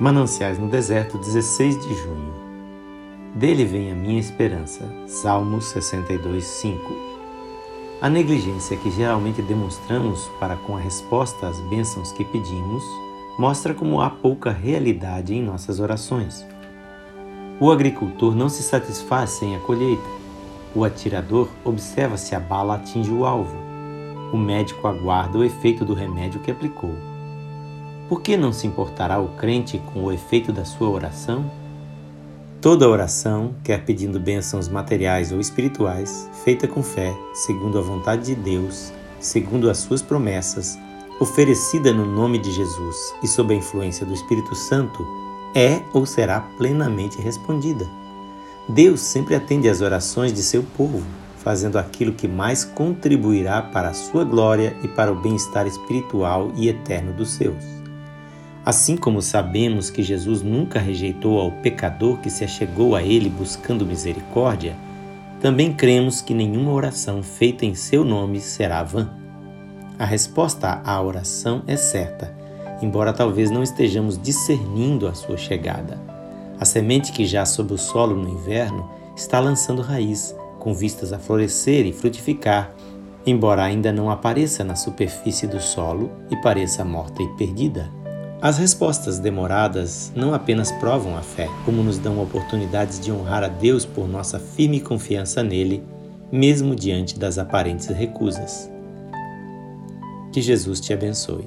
Mananciais no Deserto, 16 de junho. Dele vem a minha esperança. Salmos 62, 5. A negligência que geralmente demonstramos para com a resposta às bênçãos que pedimos mostra como há pouca realidade em nossas orações. O agricultor não se satisfaz sem a colheita. O atirador observa se a bala atinge o alvo. O médico aguarda o efeito do remédio que aplicou. Por que não se importará o crente com o efeito da sua oração? Toda oração, quer pedindo bênçãos materiais ou espirituais, feita com fé, segundo a vontade de Deus, segundo as suas promessas, oferecida no nome de Jesus e sob a influência do Espírito Santo, é ou será plenamente respondida. Deus sempre atende às orações de seu povo, fazendo aquilo que mais contribuirá para a sua glória e para o bem-estar espiritual e eterno dos seus. Assim como sabemos que Jesus nunca rejeitou ao pecador que se achegou a Ele buscando misericórdia, também cremos que nenhuma oração feita em seu nome será vã. A resposta à oração é certa, embora talvez não estejamos discernindo a sua chegada. A semente que já sob o solo no inverno está lançando raiz, com vistas a florescer e frutificar, embora ainda não apareça na superfície do solo e pareça morta e perdida. As respostas demoradas não apenas provam a fé, como nos dão oportunidades de honrar a Deus por nossa firme confiança nele, mesmo diante das aparentes recusas. Que Jesus te abençoe.